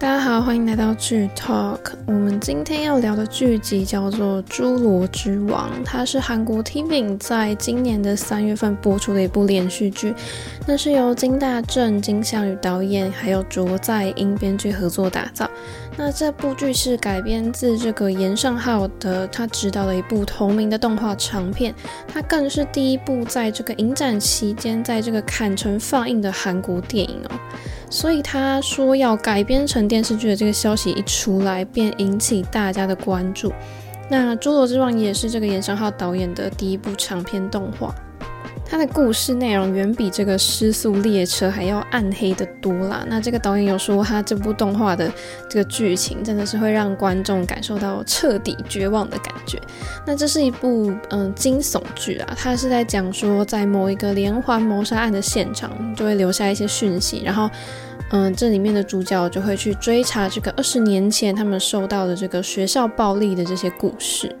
大家好，欢迎来到剧 Talk。我们今天要聊的剧集叫做《侏罗之王》，它是韩国 TVN 在今年的三月份播出的一部连续剧。那是由金大正、金相宇导演，还有卓在英编剧合作打造。那这部剧是改编自这个严尚浩的他执导的一部同名的动画长片，它更是第一部在这个影展期间在这个坎城放映的韩国电影哦。所以他说要改编成电视剧的这个消息一出来，便引起大家的关注。那《侏罗之王》也是这个严尚浩导演的第一部长篇动画。它的故事内容远比这个《失速列车》还要暗黑的多啦。那这个导演有说，他这部动画的这个剧情真的是会让观众感受到彻底绝望的感觉。那这是一部嗯惊悚剧啊，它是在讲说，在某一个连环谋杀案的现场，就会留下一些讯息，然后嗯这里面的主角就会去追查这个二十年前他们受到的这个学校暴力的这些故事。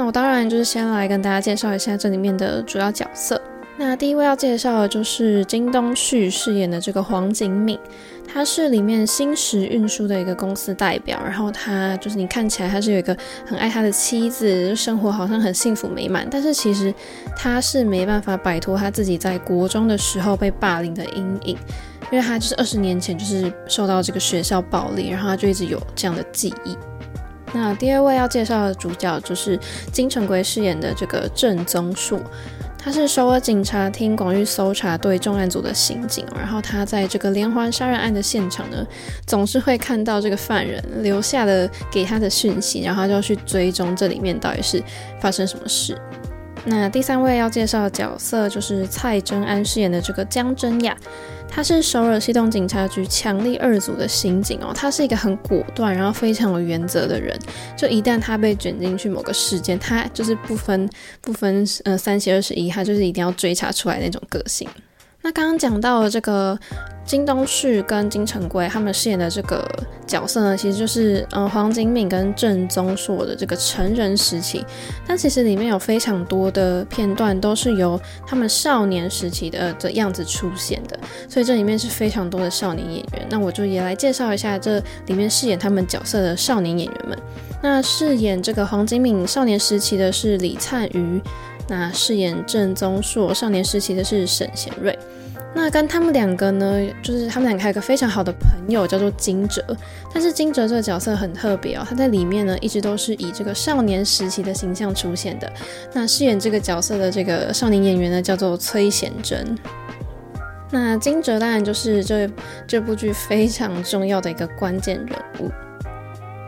那我当然就是先来跟大家介绍一下这里面的主要角色。那第一位要介绍的就是金东旭饰演的这个黄景敏，他是里面新石运输的一个公司代表。然后他就是你看起来他是有一个很爱他的妻子，生活好像很幸福美满，但是其实他是没办法摆脱他自己在国中的时候被霸凌的阴影，因为他就是二十年前就是受到这个学校暴力，然后他就一直有这样的记忆。那第二位要介绍的主角就是金城圭饰演的这个郑宗树，他是首尔警察厅广域搜查队重案组的刑警，然后他在这个连环杀人案的现场呢，总是会看到这个犯人留下的给他的讯息，然后他就去追踪这里面到底是发生什么事。那第三位要介绍的角色就是蔡贞安饰演的这个姜真雅，他是首尔西洞警察局强力二组的刑警哦，他是一个很果断，然后非常有原则的人。就一旦他被卷进去某个事件，他就是不分不分呃三七二十一，他就是一定要追查出来那种个性。那刚刚讲到了这个。金东旭跟金城圭他们饰演的这个角色呢，其实就是嗯黄景敏跟郑宗硕的这个成人时期，但其实里面有非常多的片段都是由他们少年时期的的样子出现的，所以这里面是非常多的少年演员。那我就也来介绍一下这里面饰演他们角色的少年演员们。那饰演这个黄景敏少年时期的是李灿瑜，那饰演郑宗硕少年时期的是沈贤瑞。那跟他们两个呢，就是他们两个还有个非常好的朋友，叫做金哲。但是金哲这个角色很特别哦，他在里面呢一直都是以这个少年时期的形象出现的。那饰演这个角色的这个少年演员呢，叫做崔贤真。那金哲当然就是这这部剧非常重要的一个关键人物。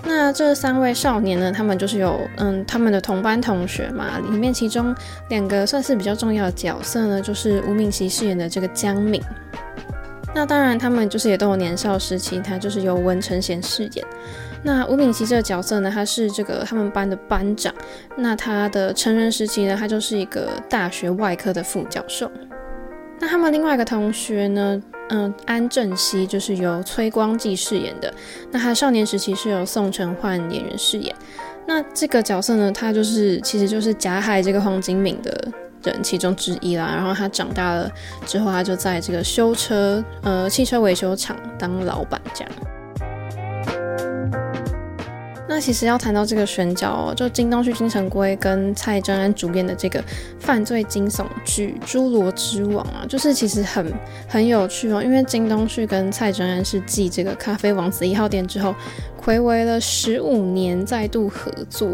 那这三位少年呢，他们就是有嗯，他们的同班同学嘛。里面其中两个算是比较重要的角色呢，就是吴敏熙饰演的这个姜敏。那当然，他们就是也都有年少时期，他就是由文成贤饰演。那吴敏熙这个角色呢，他是这个他们班的班长。那他的成人时期呢，他就是一个大学外科的副教授。那他们另外一个同学呢？嗯，安正熙就是由崔光纪饰演的。那他少年时期是由宋承焕演员饰演。那这个角色呢，他就是其实就是加害这个黄金敏的人其中之一啦。然后他长大了之后，他就在这个修车呃汽车维修厂当老板这样。那其实要谈到这个选角哦，就金东旭、金城圭跟蔡贞安主演的这个犯罪惊悚剧《侏罗之王》啊，就是其实很很有趣哦。因为金东旭跟蔡贞安是继这个《咖啡王子一号店》之后，暌违了十五年再度合作。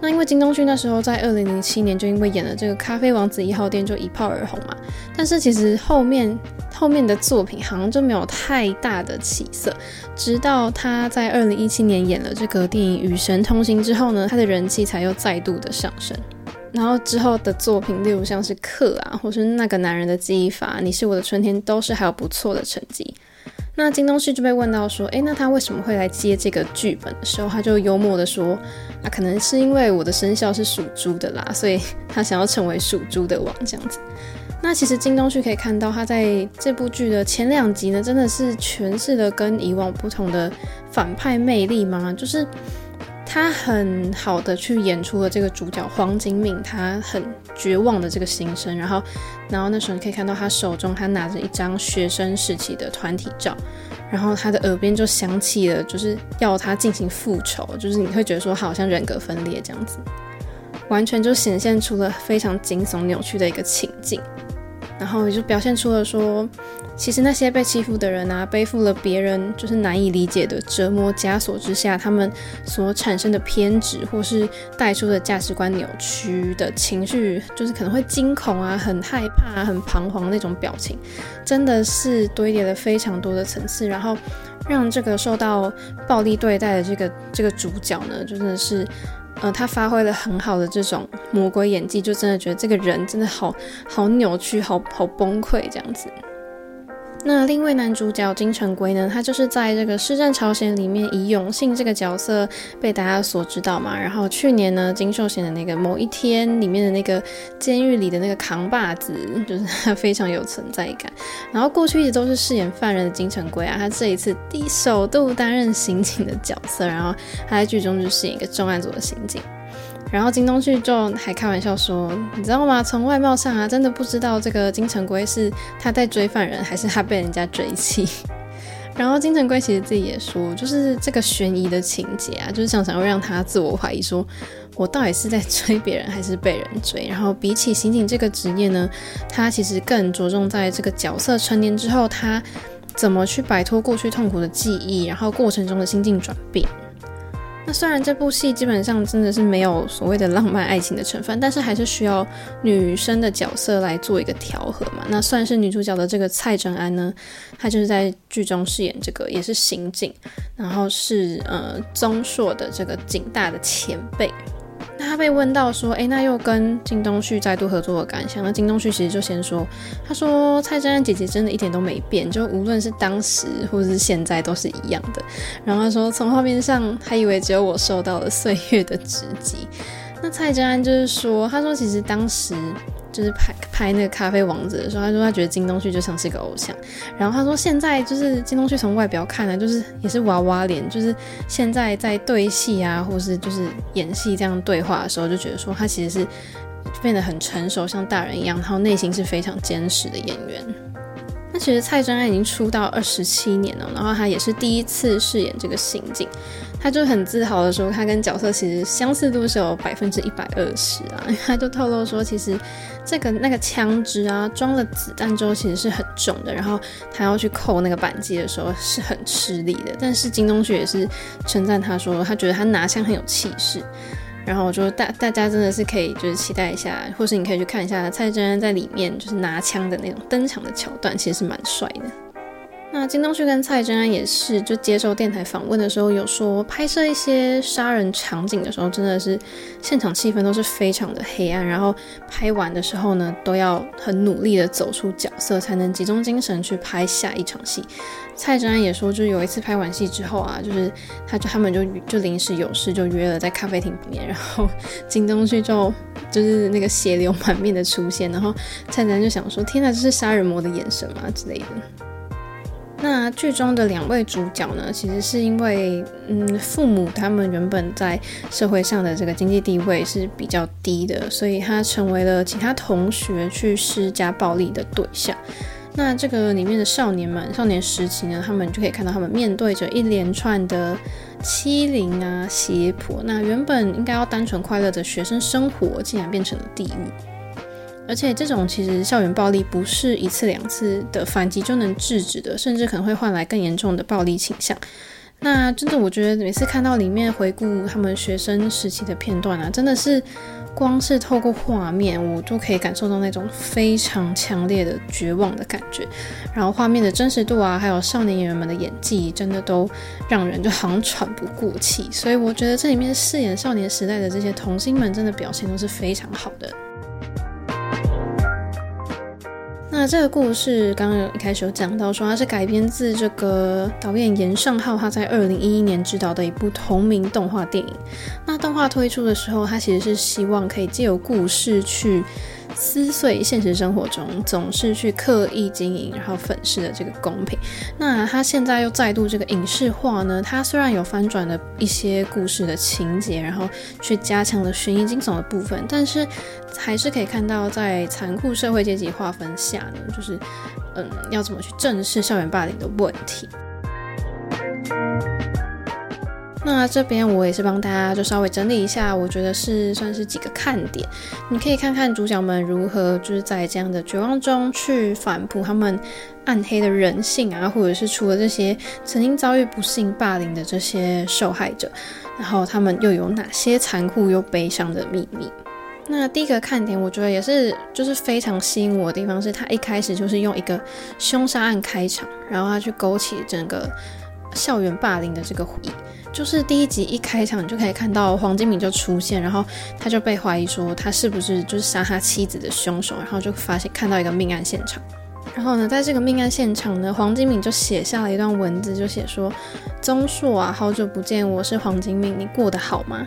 那因为金东旭那时候在二零零七年就因为演了这个《咖啡王子一号店》就一炮而红嘛，但是其实后面后面的作品好像就没有太大的起色，直到他在二零一七年演了这个电影《与神同行》之后呢，他的人气才又再度的上升。然后之后的作品，例如像是《客》啊，或是那个男人的记忆法，《你是我的春天》，都是还有不错的成绩。那金东旭就被问到说，诶，那他为什么会来接这个剧本的时候，他就幽默的说，啊，可能是因为我的生肖是属猪的啦，所以他想要成为属猪的王这样子。那其实金东旭可以看到，他在这部剧的前两集呢，真的是诠释了跟以往不同的反派魅力嘛，就是。他很好的去演出了这个主角黄景敏，他很绝望的这个心声。然后，然后那时候你可以看到他手中他拿着一张学生时期的团体照，然后他的耳边就响起了就是要他进行复仇，就是你会觉得说好像人格分裂这样子，完全就显现出了非常惊悚扭曲的一个情境。然后也就表现出了说，其实那些被欺负的人啊，背负了别人就是难以理解的折磨枷锁之下，他们所产生的偏执或是带出的价值观扭曲的情绪，就是可能会惊恐啊、很害怕、很彷徨那种表情，真的是堆叠了非常多的层次，然后让这个受到暴力对待的这个这个主角呢，就真的是。呃，他发挥了很好的这种魔鬼演技，就真的觉得这个人真的好好扭曲，好好崩溃这样子。那另一位男主角金城圭呢？他就是在这个《施战朝鲜》里面以永信这个角色被大家所知道嘛。然后去年呢，金秀贤的那个某一天里面的那个监狱里的那个扛把子，就是他非常有存在感。然后过去一直都是饰演犯人的金城圭啊，他这一次第首度担任刑警的角色，然后他在剧中就饰演一个重案组的刑警。然后金东旭就还开玩笑说：“你知道吗？从外貌上啊，真的不知道这个金城圭是他在追犯人，还是他被人家追妻。”然后金城圭其实自己也说，就是这个悬疑的情节啊，就是常常会让他自我怀疑说，说我到底是在追别人，还是被人追？然后比起刑警这个职业呢，他其实更着重在这个角色成年之后，他怎么去摆脱过去痛苦的记忆，然后过程中的心境转变。那虽然这部戏基本上真的是没有所谓的浪漫爱情的成分，但是还是需要女生的角色来做一个调和嘛。那算是女主角的这个蔡正安呢，她就是在剧中饰演这个也是刑警，然后是呃宗硕的这个警大的前辈。那他被问到说，诶，那又跟金东旭再度合作的感想？那金东旭其实就先说，他说蔡珍安姐姐真的一点都没变，就无论是当时或是现在都是一样的。然后他说，从画面上还以为只有我受到了岁月的直击。那蔡珍安就是说，他说其实当时。就是拍拍那个咖啡王子的时候，他说他觉得金东旭就像是一个偶像。然后他说现在就是金东旭从外表看呢，就是也是娃娃脸，就是现在在对戏啊，或是就是演戏这样对话的时候，就觉得说他其实是变得很成熟，像大人一样，然后内心是非常坚实的演员。那其实蔡真安已经出道二十七年了，然后他也是第一次饰演这个刑警。他就很自豪的说，他跟角色其实相似度是有百分之一百二十啊。他就透露说，其实这个那个枪支啊，装了子弹之后其实是很重的，然后他要去扣那个扳机的时候是很吃力的。但是金东旭也是称赞他说，他觉得他拿枪很有气势。然后我说大大家真的是可以就是期待一下，或是你可以去看一下蔡真安在里面就是拿枪的那种登场的桥段，其实是蛮帅的。那金东旭跟蔡真安也是，就接受电台访问的时候有说，拍摄一些杀人场景的时候，真的是现场气氛都是非常的黑暗，然后拍完的时候呢，都要很努力的走出角色，才能集中精神去拍下一场戏。蔡真安也说，就有一次拍完戏之后啊，就是他就他们就就临时有事就约了在咖啡厅里面，然后金东旭就就是那个血流满面的出现，然后蔡真安就想说，天哪，这是杀人魔的眼神吗之类的。那剧中的两位主角呢，其实是因为，嗯，父母他们原本在社会上的这个经济地位是比较低的，所以他成为了其他同学去施加暴力的对象。那这个里面的少年们，少年时期呢，他们就可以看到他们面对着一连串的欺凌啊、胁迫。那原本应该要单纯快乐的学生生活，竟然变成了地狱。而且这种其实校园暴力不是一次两次的反击就能制止的，甚至可能会换来更严重的暴力倾向。那真的，我觉得每次看到里面回顾他们学生时期的片段啊，真的是光是透过画面，我都可以感受到那种非常强烈的绝望的感觉。然后画面的真实度啊，还有少年演员们的演技，真的都让人就好像喘不过气。所以我觉得这里面饰演少年时代的这些童星们，真的表现都是非常好的。那这个故事刚刚有一开始有讲到说，它是改编自这个导演严尚浩他在二零一一年执导的一部同名动画电影。那动画推出的时候，他其实是希望可以借由故事去撕碎现实生活中总是去刻意经营，然后粉饰的这个公平。那他现在又再度这个影视化呢？他虽然有翻转了一些故事的情节，然后去加强了悬疑惊悚的部分，但是还是可以看到在残酷社会阶级划分下呢，就是嗯，要怎么去正视校园霸凌的问题。那这边我也是帮大家就稍微整理一下，我觉得是算是几个看点，你可以看看主角们如何就是在这样的绝望中去反扑他们暗黑的人性啊，或者是除了这些曾经遭遇不幸霸凌的这些受害者，然后他们又有哪些残酷又悲伤的秘密？那第一个看点，我觉得也是就是非常吸引我的地方，是他一开始就是用一个凶杀案开场，然后他去勾起整个校园霸凌的这个回忆。就是第一集一开场，你就可以看到黄金敏就出现，然后他就被怀疑说他是不是就是杀他妻子的凶手，然后就发现看到一个命案现场。然后呢，在这个命案现场呢，黄金敏就写下了一段文字，就写说：“宗硕啊，好久不见，我是黄金敏，你过得好吗？”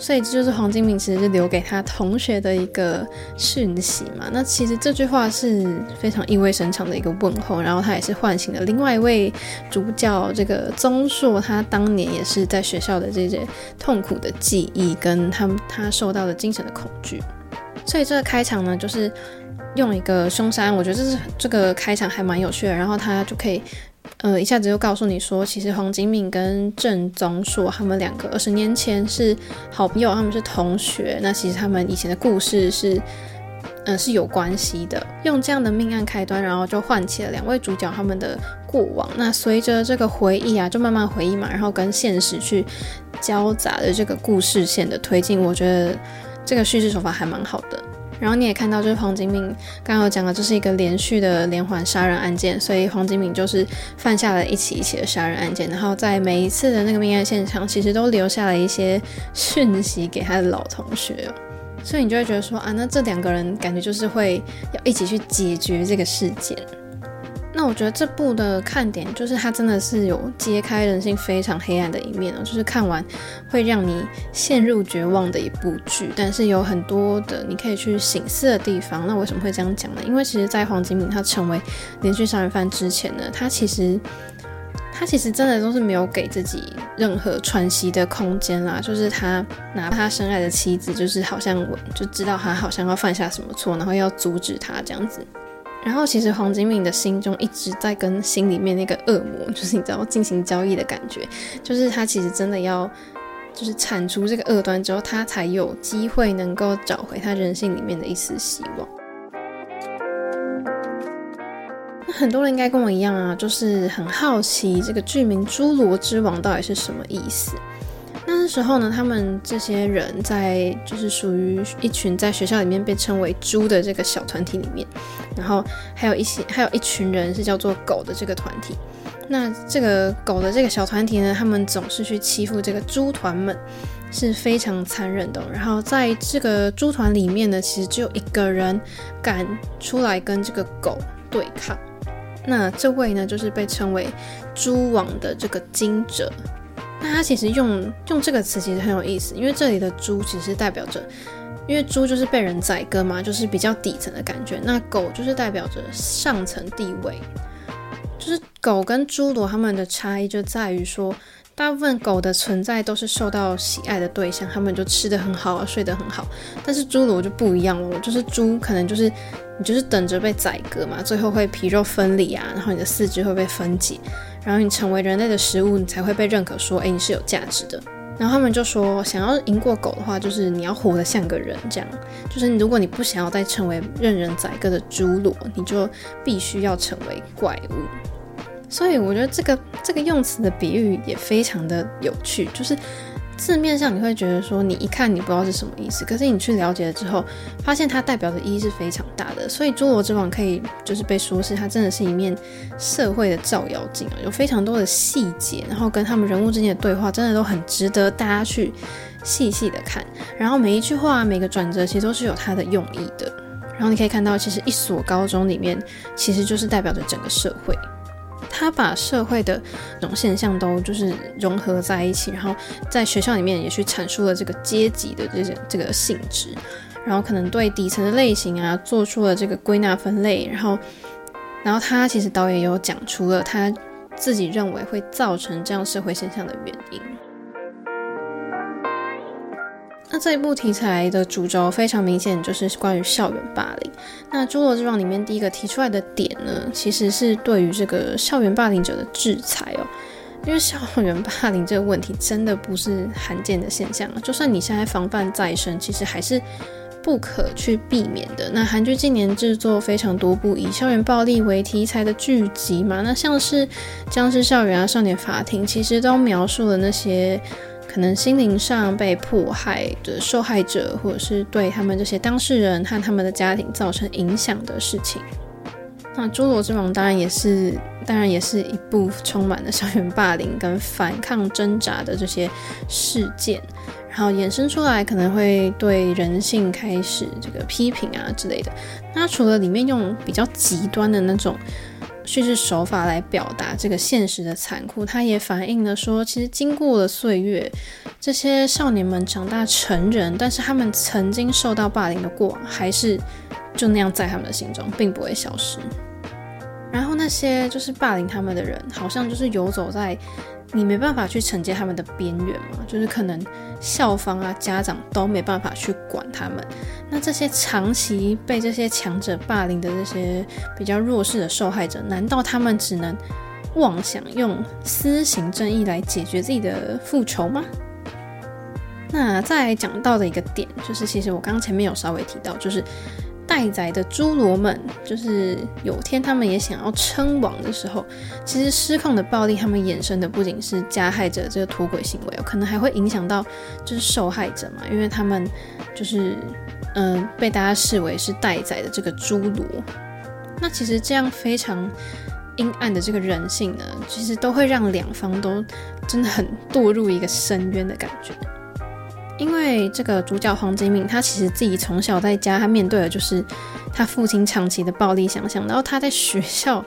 所以这就是黄金敏其实是留给他同学的一个讯息嘛。那其实这句话是非常意味深长的一个问候，然后他也是唤醒了另外一位主角这个宗硕，他当年也是在学校的这些痛苦的记忆，跟他他受到的精神的恐惧。所以这个开场呢，就是。用一个凶杀案，我觉得这是这个开场还蛮有趣的。然后他就可以，呃，一下子就告诉你说，其实黄金敏跟郑宗硕他们两个二十年前是好朋友，他们是同学。那其实他们以前的故事是，嗯、是有关系的。用这样的命案开端，然后就唤起了两位主角他们的过往。那随着这个回忆啊，就慢慢回忆嘛，然后跟现实去交杂的这个故事线的推进，我觉得这个叙事手法还蛮好的。然后你也看到，就是黄金敏刚刚有讲的，这是一个连续的连环杀人案件，所以黄金敏就是犯下了一起一起的杀人案件，然后在每一次的那个命案现场，其实都留下了一些讯息给他的老同学，所以你就会觉得说啊，那这两个人感觉就是会要一起去解决这个事件。那我觉得这部的看点就是它真的是有揭开人性非常黑暗的一面哦，就是看完会让你陷入绝望的一部剧，但是有很多的你可以去省思的地方。那为什么会这样讲呢？因为其实，在黄金敏他成为连续杀人犯之前呢，他其实他其实真的都是没有给自己任何喘息的空间啦。就是他哪怕他深爱的妻子，就是好像就知道他好像要犯下什么错，然后要阻止他这样子。然后其实黄金敏的心中一直在跟心里面那个恶魔，就是你知道进行交易的感觉，就是他其实真的要，就是铲除这个恶端之后，他才有机会能够找回他人性里面的一丝希望。那很多人应该跟我一样啊，就是很好奇这个剧名“侏罗之王”到底是什么意思。那时候呢，他们这些人在就是属于一群在学校里面被称为“猪”的这个小团体里面，然后还有一些还有一群人是叫做“狗”的这个团体。那这个狗的这个小团体呢，他们总是去欺负这个猪团们，是非常残忍的。然后在这个猪团里面呢，其实只有一个人敢出来跟这个狗对抗。那这位呢，就是被称为“猪王”的这个金哲。那它其实用用这个词其实很有意思，因为这里的猪其实代表着，因为猪就是被人宰割嘛，就是比较底层的感觉。那狗就是代表着上层地位，就是狗跟猪罗它们的差异就在于说，大部分狗的存在都是受到喜爱的对象，他们就吃得很好，睡得很好。但是猪罗就不一样了，就是猪可能就是你就是等着被宰割嘛，最后会皮肉分离啊，然后你的四肢会被分解。然后你成为人类的食物，你才会被认可，说，哎，你是有价值的。然后他们就说，想要赢过狗的话，就是你要活得像个人，这样，就是如果你不想要再成为任人宰割的猪罗，你就必须要成为怪物。所以我觉得这个这个用词的比喻也非常的有趣，就是。字面上你会觉得说，你一看你不知道是什么意思，可是你去了解了之后，发现它代表的意义是非常大的。所以《侏罗之王》可以就是被说是它真的是一面社会的照妖镜啊，有非常多的细节，然后跟他们人物之间的对话，真的都很值得大家去细细的看。然后每一句话、每个转折，其实都是有它的用意的。然后你可以看到，其实一所高中里面，其实就是代表着整个社会。他把社会的这种现象都就是融合在一起，然后在学校里面也去阐述了这个阶级的这些这个性质。然后可能对底层的类型啊做出了这个归纳分类，然后，然后他其实导演有讲出了他自己认为会造成这样社会现象的原因。那这一部题材的主轴非常明显，就是关于校园霸凌。那《侏罗之王》里面第一个提出来的点呢，其实是对于这个校园霸凌者的制裁哦。因为校园霸凌这个问题真的不是罕见的现象，就算你现在防范再深，其实还是不可去避免的。那韩剧近年制作非常多部以校园暴力为题材的剧集嘛，那像是《僵尸校园》啊、《少年法庭》，其实都描述了那些。可能心灵上被迫害的受害者，或者是对他们这些当事人和他们的家庭造成影响的事情。那《侏罗之王》当然也是，当然也是一部充满了校园霸凌跟反抗挣扎的这些事件，然后衍生出来可能会对人性开始这个批评啊之类的。那除了里面用比较极端的那种。叙事手法来表达这个现实的残酷，它也反映了说，其实经过了岁月，这些少年们长大成人，但是他们曾经受到霸凌的过往，还是就那样在他们的心中，并不会消失。然后那些就是霸凌他们的人，好像就是游走在。你没办法去承接他们的边缘嘛，就是可能校方啊、家长都没办法去管他们。那这些长期被这些强者霸凌的这些比较弱势的受害者，难道他们只能妄想用私刑正义来解决自己的复仇吗？那再讲到的一个点，就是其实我刚刚前面有稍微提到，就是。待宰的侏罗们，就是有天他们也想要称王的时候，其实失控的暴力，他们衍生的不仅是加害者这个脱轨行为，可能还会影响到就是受害者嘛，因为他们就是嗯、被大家视为是待宰的这个侏罗。那其实这样非常阴暗的这个人性呢，其实都会让两方都真的很堕入一个深渊的感觉。因为这个主角黄金敏，他其实自己从小在家，他面对的就是他父亲长期的暴力想象，然后他在学校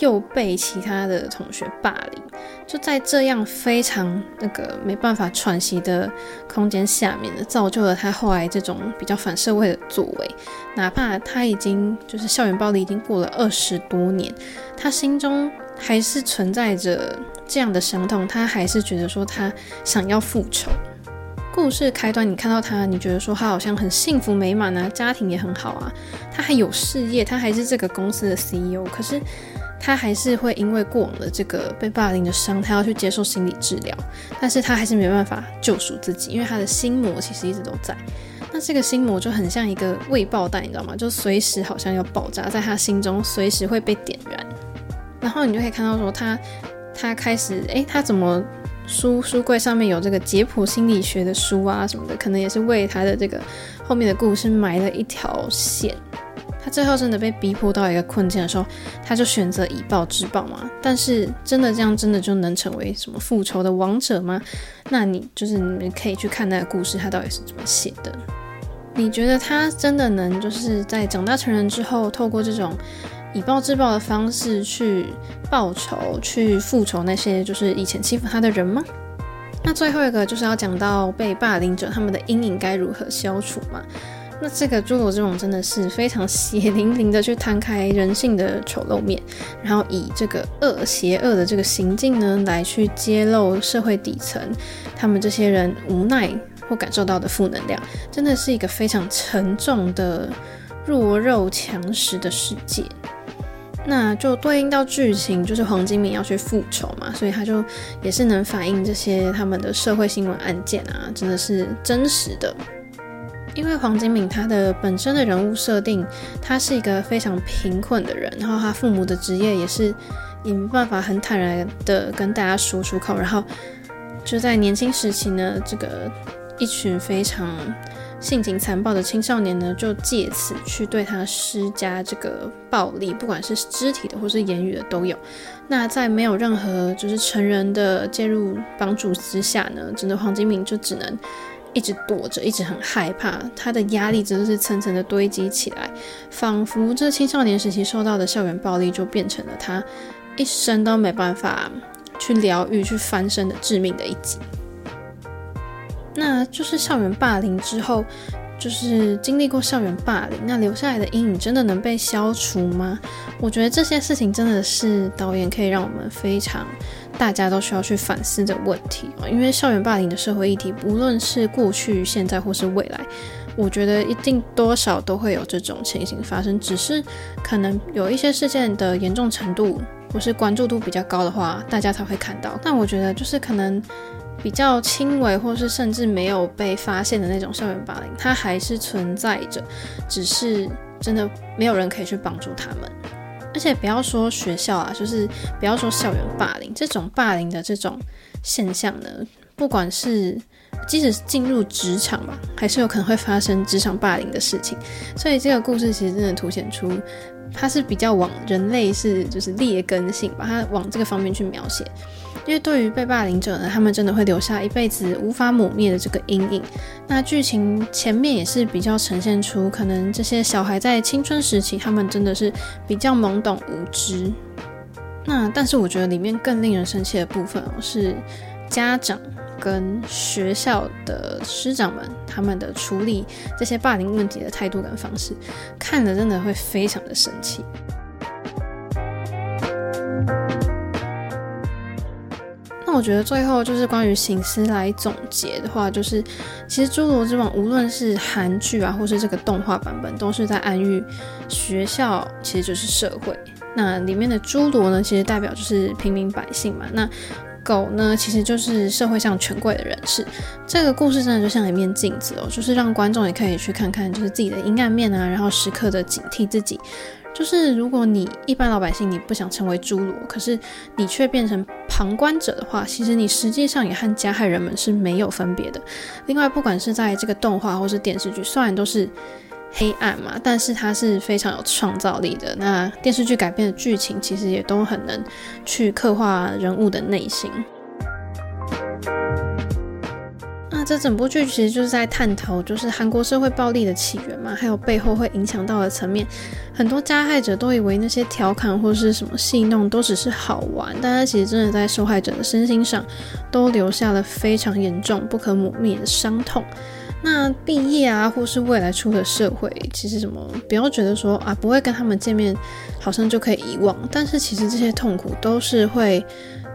又被其他的同学霸凌，就在这样非常那个没办法喘息的空间下面，造就了他后来这种比较反社会的作为。哪怕他已经就是校园暴力已经过了二十多年，他心中还是存在着这样的伤痛，他还是觉得说他想要复仇。故事开端，你看到他，你觉得说他好像很幸福美满啊，家庭也很好啊，他还有事业，他还是这个公司的 CEO。可是他还是会因为过往的这个被霸凌的伤，他要去接受心理治疗，但是他还是没办法救赎自己，因为他的心魔其实一直都在。那这个心魔就很像一个未爆弹，你知道吗？就随时好像要爆炸，在他心中随时会被点燃。然后你就可以看到说他，他开始，诶，他怎么？书书柜上面有这个解普心理学的书啊什么的，可能也是为他的这个后面的故事埋了一条线。他最后真的被逼迫到一个困境的时候，他就选择以暴制暴嘛。但是真的这样，真的就能成为什么复仇的王者吗？那你就是你们可以去看那个故事，他到底是怎么写的？你觉得他真的能就是在长大成人之后，透过这种？以暴制暴的方式去报仇、去复仇那些就是以前欺负他的人吗？那最后一个就是要讲到被霸凌者他们的阴影该如何消除嘛？那这个《侏罗之王》真的是非常血淋淋的去摊开人性的丑陋面，然后以这个恶、邪恶的这个行径呢，来去揭露社会底层他们这些人无奈或感受到的负能量，真的是一个非常沉重的弱肉强食的世界。那就对应到剧情，就是黄金敏要去复仇嘛，所以他就也是能反映这些他们的社会新闻案件啊，真的是真实的。因为黄金敏他的本身的人物设定，他是一个非常贫困的人，然后他父母的职业也是也没办法很坦然的跟大家说出口，然后就在年轻时期呢，这个一群非常。性情残暴的青少年呢，就借此去对他施加这个暴力，不管是肢体的或是言语的都有。那在没有任何就是成人的介入帮助之下呢，真的黄金敏就只能一直躲着，一直很害怕，他的压力真的是层层的堆积起来，仿佛这青少年时期受到的校园暴力就变成了他一生都没办法去疗愈、去翻身的致命的一击。那就是校园霸凌之后，就是经历过校园霸凌，那留下来的阴影真的能被消除吗？我觉得这些事情真的是导演可以让我们非常大家都需要去反思的问题。因为校园霸凌的社会议题，无论是过去、现在或是未来，我觉得一定多少都会有这种情形发生，只是可能有一些事件的严重程度或是关注度比较高的话，大家才会看到。但我觉得就是可能。比较轻微，或是甚至没有被发现的那种校园霸凌，它还是存在着，只是真的没有人可以去帮助他们。而且不要说学校啊，就是不要说校园霸凌这种霸凌的这种现象呢，不管是即使进入职场吧，还是有可能会发生职场霸凌的事情。所以这个故事其实真的凸显出，它是比较往人类是就是劣根性，把它往这个方面去描写。因为对于被霸凌者呢，他们真的会留下一辈子无法抹灭的这个阴影。那剧情前面也是比较呈现出，可能这些小孩在青春时期，他们真的是比较懵懂无知。那但是我觉得里面更令人生气的部分哦，是家长跟学校的师长们他们的处理这些霸凌问题的态度跟方式，看了真的会非常的生气。我觉得最后就是关于醒思来总结的话，就是其实《侏罗之王》无论是韩剧啊，或是这个动画版本，都是在暗喻学校其实就是社会。那里面的侏罗呢，其实代表就是平民百姓嘛。那狗呢，其实就是社会上权贵的人士。这个故事真的就像一面镜子哦，就是让观众也可以去看看，就是自己的阴暗面啊，然后时刻的警惕自己。就是如果你一般老百姓你不想成为侏罗，可是你却变成旁观者的话，其实你实际上也和加害人们是没有分别的。另外，不管是在这个动画或是电视剧，虽然都是黑暗嘛，但是它是非常有创造力的。那电视剧改编的剧情其实也都很能去刻画人物的内心。这整部剧其实就是在探讨，就是韩国社会暴力的起源嘛，还有背后会影响到的层面。很多加害者都以为那些调侃或是什么戏弄都只是好玩，但他其实真的在受害者的身心上都留下了非常严重、不可磨灭的伤痛。那毕业啊，或是未来出的社会，其实什么不要觉得说啊，不会跟他们见面，好像就可以遗忘。但是其实这些痛苦都是会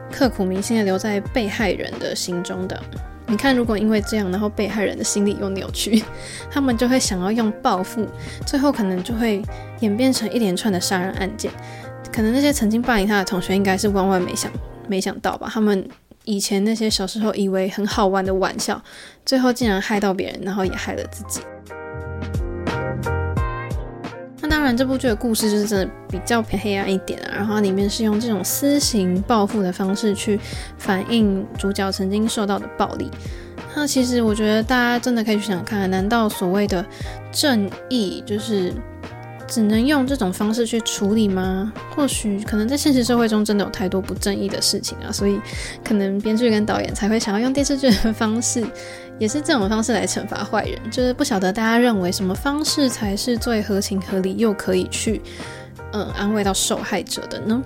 刻骨铭心的留在被害人的心中的。你看，如果因为这样，然后被害人的心理又扭曲，他们就会想要用报复，最后可能就会演变成一连串的杀人案件。可能那些曾经霸凌他的同学，应该是万万没想没想到吧？他们以前那些小时候以为很好玩的玩笑，最后竟然害到别人，然后也害了自己。那当然，这部剧的故事就是真的比较偏黑暗一点啊。然后它里面是用这种私刑报复的方式去反映主角曾经受到的暴力。那其实我觉得大家真的可以去想看，难道所谓的正义就是只能用这种方式去处理吗？或许可能在现实社会中真的有太多不正义的事情啊，所以可能编剧跟导演才会想要用电视剧的方式。也是这种方式来惩罚坏人，就是不晓得大家认为什么方式才是最合情合理又可以去，嗯，安慰到受害者的呢？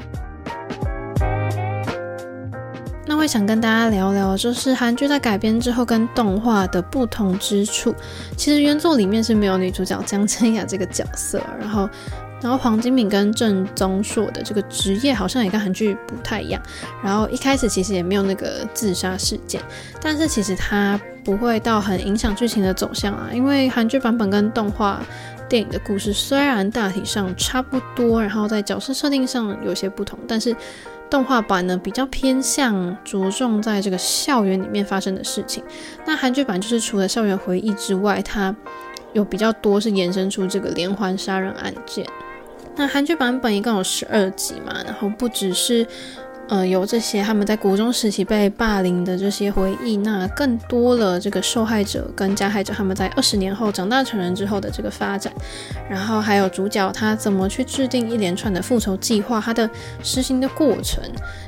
会想跟大家聊聊，就是韩剧在改编之后跟动画的不同之处。其实原作里面是没有女主角姜真雅这个角色，然后。然后黄金敏跟郑宗硕的这个职业好像也跟韩剧不太一样。然后一开始其实也没有那个自杀事件，但是其实它不会到很影响剧情的走向啊，因为韩剧版本跟动画电影的故事虽然大体上差不多，然后在角色设定上有些不同，但是动画版呢比较偏向着重在这个校园里面发生的事情。那韩剧版就是除了校园回忆之外，它有比较多是延伸出这个连环杀人案件。那韩剧版本一共有十二集嘛，然后不只是，呃，有这些他们在国中时期被霸凌的这些回忆，那更多了这个受害者跟加害者他们在二十年后长大成人之后的这个发展，然后还有主角他怎么去制定一连串的复仇计划，他的实行的过程，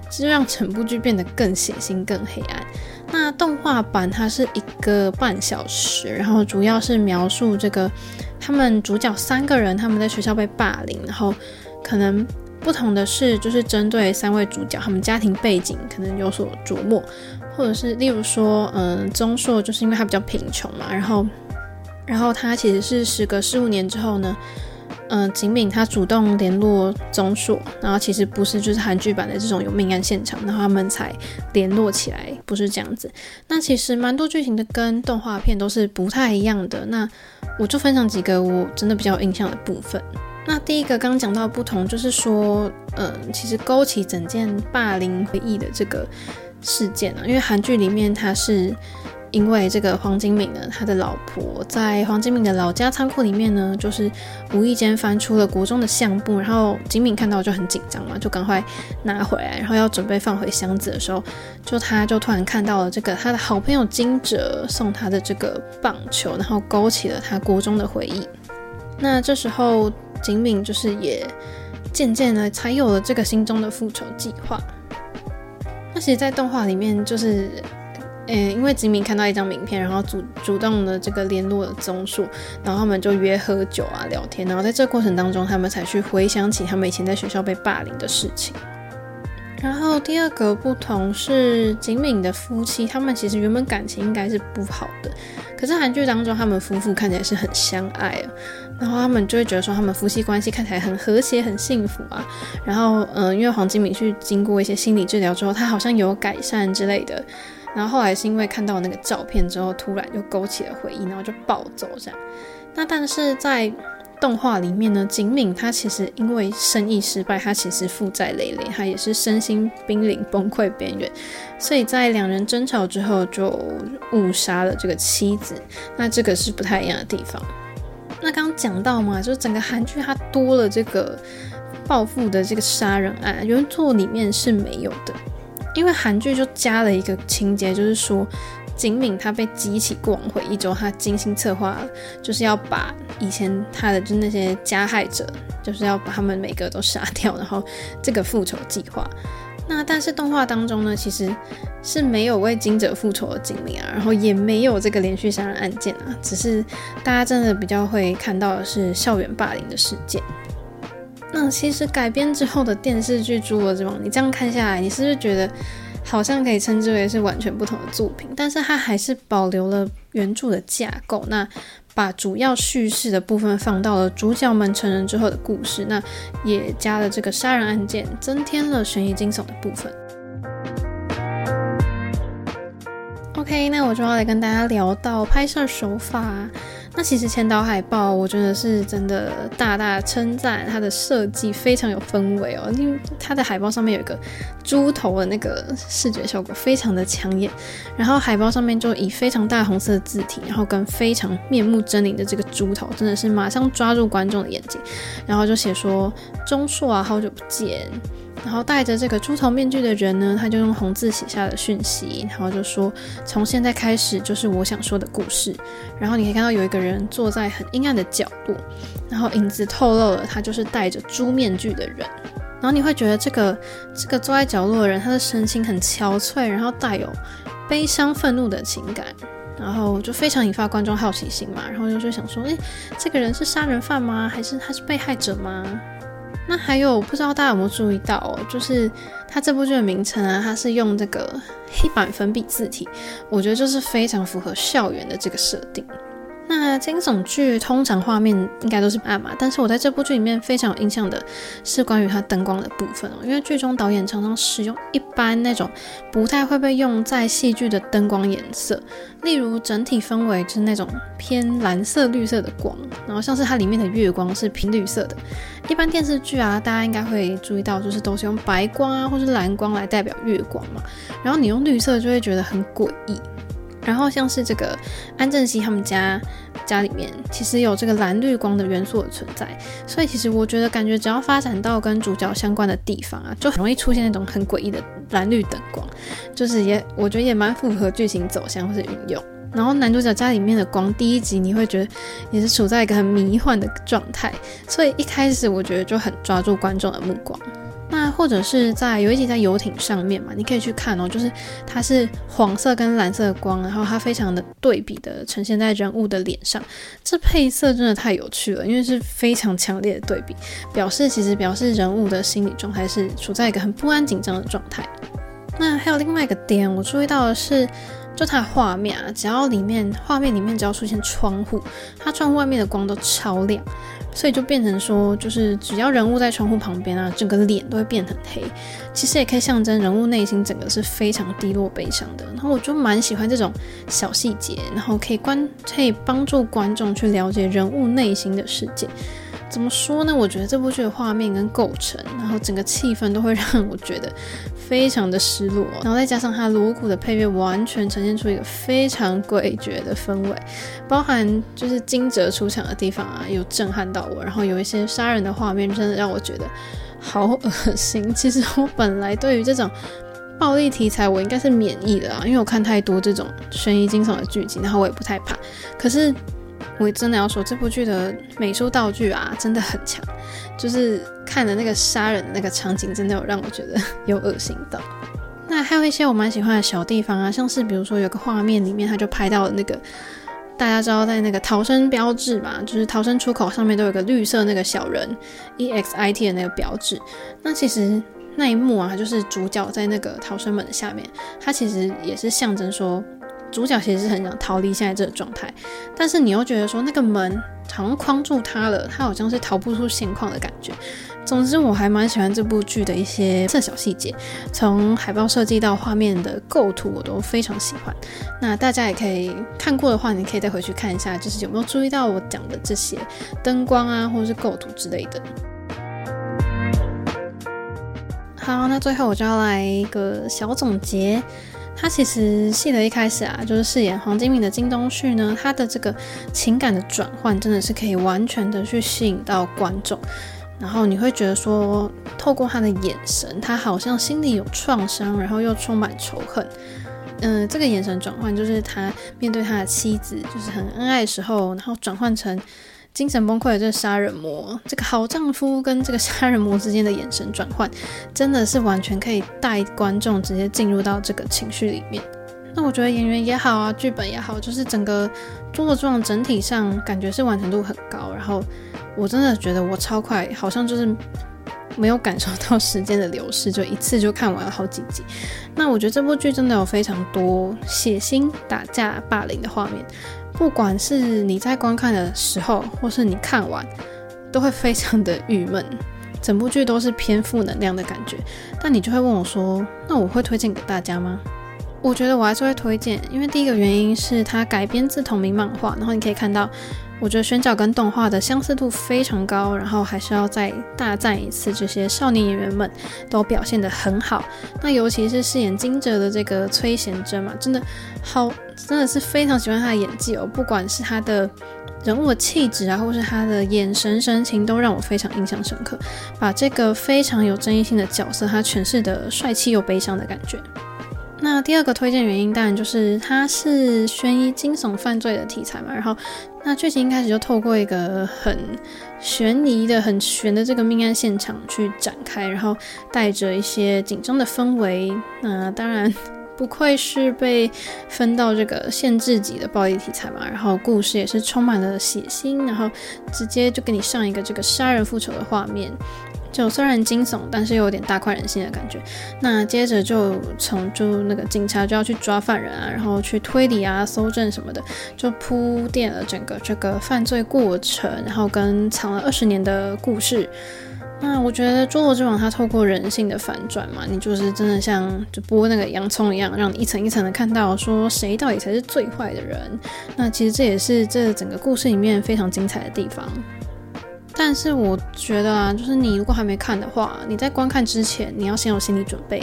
其实让整部剧变得更血腥、更黑暗。那动画版它是一个半小时，然后主要是描述这个。他们主角三个人，他们在学校被霸凌，然后可能不同的是，就是针对三位主角，他们家庭背景可能有所琢磨，或者是例如说，嗯，宗硕就是因为他比较贫穷嘛，然后然后他其实是时隔十五年之后呢。嗯，景敏他主动联络宗硕，然后其实不是就是韩剧版的这种有命案现场，然后他们才联络起来，不是这样子。那其实蛮多剧情的跟动画片都是不太一样的。那我就分享几个我真的比较有印象的部分。那第一个刚讲到不同，就是说，嗯，其实勾起整件霸凌回忆的这个事件啊，因为韩剧里面它是。因为这个黄景敏呢，他的老婆在黄景敏的老家仓库里面呢，就是无意间翻出了国中的相簿，然后景敏看到就很紧张嘛，就赶快拿回来，然后要准备放回箱子的时候，就他就突然看到了这个他的好朋友金哲送他的这个棒球，然后勾起了他国中的回忆。那这时候景敏就是也渐渐的才有了这个心中的复仇计划。那其实，在动画里面就是。嗯，因为吉米看到一张名片，然后主主动的这个联络了宗树，然后他们就约喝酒啊聊天，然后在这过程当中，他们才去回想起他们以前在学校被霸凌的事情。然后第二个不同是景敏的夫妻，他们其实原本感情应该是不好的，可是韩剧当中他们夫妇看起来是很相爱啊，然后他们就会觉得说他们夫妻关系看起来很和谐、很幸福啊。然后嗯，因为黄景敏去经过一些心理治疗之后，他好像有改善之类的。然后后来是因为看到那个照片之后，突然就勾起了回忆，然后就暴走这样。那但是在动画里面呢，景敏他其实因为生意失败，他其实负债累累，他也是身心濒临崩溃边缘，所以在两人争吵之后就误杀了这个妻子。那这个是不太一样的地方。那刚刚讲到嘛，就是整个韩剧它多了这个报复的这个杀人案，原作里面是没有的。因为韩剧就加了一个情节，就是说景敏他被激起过往回忆之后，他精心策划，就是要把以前他的就那些加害者，就是要把他们每个都杀掉，然后这个复仇计划。那但是动画当中呢，其实是没有为金者复仇的经历啊，然后也没有这个连续杀人案件啊，只是大家真的比较会看到的是校园霸凌的事件。那其实改编之后的电视剧《侏罗之王》，你这样看下来，你是不是觉得好像可以称之为是完全不同的作品？但是它还是保留了原著的架构，那把主要叙事的部分放到了主角们成人之后的故事，那也加了这个杀人案件，增添了悬疑惊悚的部分。OK，那我就要来跟大家聊到拍摄手法。那其实千岛海报，我觉得是真的大大称赞它的设计非常有氛围哦，因为它的海报上面有一个猪头的那个视觉效果非常的抢眼，然后海报上面就以非常大红色的字体，然后跟非常面目狰狞的这个猪头，真的是马上抓住观众的眼睛，然后就写说钟硕啊，好久不见。然后戴着这个猪头面具的人呢，他就用红字写下了讯息，然后就说：“从现在开始就是我想说的故事。”然后你可以看到有一个人坐在很阴暗的角落，然后影子透露了他就是戴着猪面具的人。然后你会觉得这个这个坐在角落的人，他的神情很憔悴，然后带有悲伤、愤怒的情感，然后就非常引发观众好奇心嘛。然后就想说：“诶，这个人是杀人犯吗？还是他是被害者吗？”那还有不知道大家有没有注意到哦，就是它这部剧的名称啊，它是用这个黑板粉笔字体，我觉得就是非常符合校园的这个设定。那惊悚剧通常画面应该都是暗嘛，但是我在这部剧里面非常有印象的是关于它灯光的部分哦，因为剧中导演常常使用一般那种不太会被用在戏剧的灯光颜色，例如整体氛围就是那种偏蓝色、绿色的光，然后像是它里面的月光是偏绿色的。一般电视剧啊，大家应该会注意到，就是都是用白光啊或是蓝光来代表月光嘛，然后你用绿色就会觉得很诡异。然后像是这个安正熙他们家家里面，其实有这个蓝绿光的元素的存在，所以其实我觉得感觉只要发展到跟主角相关的地方啊，就很容易出现那种很诡异的蓝绿灯光，就是也我觉得也蛮符合剧情走向或是运用。然后男主角家里面的光，第一集你会觉得也是处在一个很迷幻的状态，所以一开始我觉得就很抓住观众的目光。那或者是在有一集在游艇上面嘛，你可以去看哦，就是它是黄色跟蓝色的光，然后它非常的对比的呈现在人物的脸上，这配色真的太有趣了，因为是非常强烈的对比，表示其实表示人物的心理状态是处在一个很不安紧张的状态。那还有另外一个点，我注意到的是，就它画面啊，只要里面画面里面只要出现窗户，它窗户外面的光都超亮，所以就变成说，就是只要人物在窗户旁边啊，整个脸都会变很黑。其实也可以象征人物内心整个是非常低落悲伤的。然后我就蛮喜欢这种小细节，然后可以观可以帮助观众去了解人物内心的世界。怎么说呢？我觉得这部剧的画面跟构成，然后整个气氛都会让我觉得非常的失落，然后再加上它锣鼓的配乐，完全呈现出一个非常诡谲的氛围，包含就是惊蛰出场的地方啊，有震撼到我，然后有一些杀人的画面，真的让我觉得好恶心。其实我本来对于这种暴力题材，我应该是免疫的啊，因为我看太多这种悬疑惊悚的剧集，然后我也不太怕。可是。我真的要说，这部剧的美术道具啊，真的很强。就是看的那个杀人的那个场景，真的有让我觉得 有恶心到。那还有一些我蛮喜欢的小地方啊，像是比如说有个画面里面，他就拍到了那个大家知道在那个逃生标志嘛，就是逃生出口上面都有个绿色那个小人 EXIT 的那个标志。那其实那一幕啊，就是主角在那个逃生门下面，他其实也是象征说。主角其实是很想逃离现在这个状态，但是你又觉得说那个门好像框住他了，他好像是逃不出现况的感觉。总之，我还蛮喜欢这部剧的一些小细节，从海报设计到画面的构图，我都非常喜欢。那大家也可以看过的话，你可以再回去看一下，就是有没有注意到我讲的这些灯光啊，或者是构图之类的。好，那最后我就要来一个小总结。他其实戏的一开始啊，就是饰演黄金敏的金东旭呢，他的这个情感的转换真的是可以完全的去吸引到观众，然后你会觉得说，透过他的眼神，他好像心里有创伤，然后又充满仇恨。嗯、这个眼神转换就是他面对他的妻子，就是很恩爱的时候，然后转换成。精神崩溃的这个杀人魔，这个好丈夫跟这个杀人魔之间的眼神转换，真的是完全可以带观众直接进入到这个情绪里面。那我觉得演员也好啊，剧本也好，就是整个《作状》整体上感觉是完成度很高。然后我真的觉得我超快，好像就是没有感受到时间的流逝，就一次就看完了好几集。那我觉得这部剧真的有非常多血腥、打架、霸凌的画面。不管是你在观看的时候，或是你看完，都会非常的郁闷。整部剧都是偏负能量的感觉。但你就会问我说：“那我会推荐给大家吗？”我觉得我还是会推荐，因为第一个原因是它改编自同名漫画，然后你可以看到。我觉得选角跟动画的相似度非常高，然后还是要再大赞一次，这些少年演员们都表现得很好。那尤其是饰演金哲的这个崔贤真嘛，真的好，真的是非常喜欢他的演技哦。不管是他的人物的气质啊，或是他的眼神神情，都让我非常印象深刻。把这个非常有争议性的角色，他诠释的帅气又悲伤的感觉。那第二个推荐原因，当然就是它是悬疑惊悚犯罪的题材嘛。然后，那剧情一开始就透过一个很悬疑的、很悬的这个命案现场去展开，然后带着一些紧张的氛围。那当然不愧是被分到这个限制级的暴力题材嘛。然后故事也是充满了血腥，然后直接就给你上一个这个杀人复仇的画面。就虽然惊悚，但是又有点大快人心的感觉。那接着就从就那个警察就要去抓犯人啊，然后去推理啊、搜证什么的，就铺垫了整个这个犯罪过程，然后跟藏了二十年的故事。那我觉得《侏罗之王》它透过人性的反转嘛，你就是真的像就剥那个洋葱一样，让你一层一层的看到说谁到底才是最坏的人。那其实这也是这整个故事里面非常精彩的地方。但是我觉得啊，就是你如果还没看的话，你在观看之前，你要先有心理准备，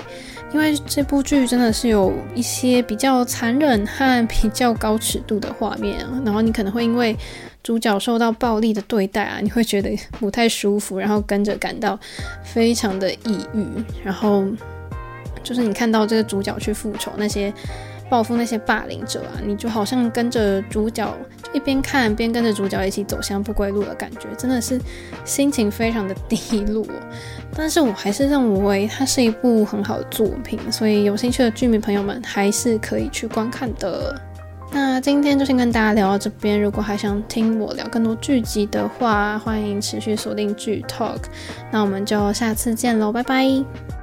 因为这部剧真的是有一些比较残忍和比较高尺度的画面，然后你可能会因为主角受到暴力的对待啊，你会觉得不太舒服，然后跟着感到非常的抑郁，然后就是你看到这个主角去复仇那些。报复那些霸凌者啊，你就好像跟着主角一边看边跟着主角一起走向不归路的感觉，真的是心情非常的低落。但是我还是认为它是一部很好的作品，所以有兴趣的剧迷朋友们还是可以去观看的。那今天就先跟大家聊到这边，如果还想听我聊更多剧集的话，欢迎持续锁定剧 Talk。那我们就下次见喽，拜拜。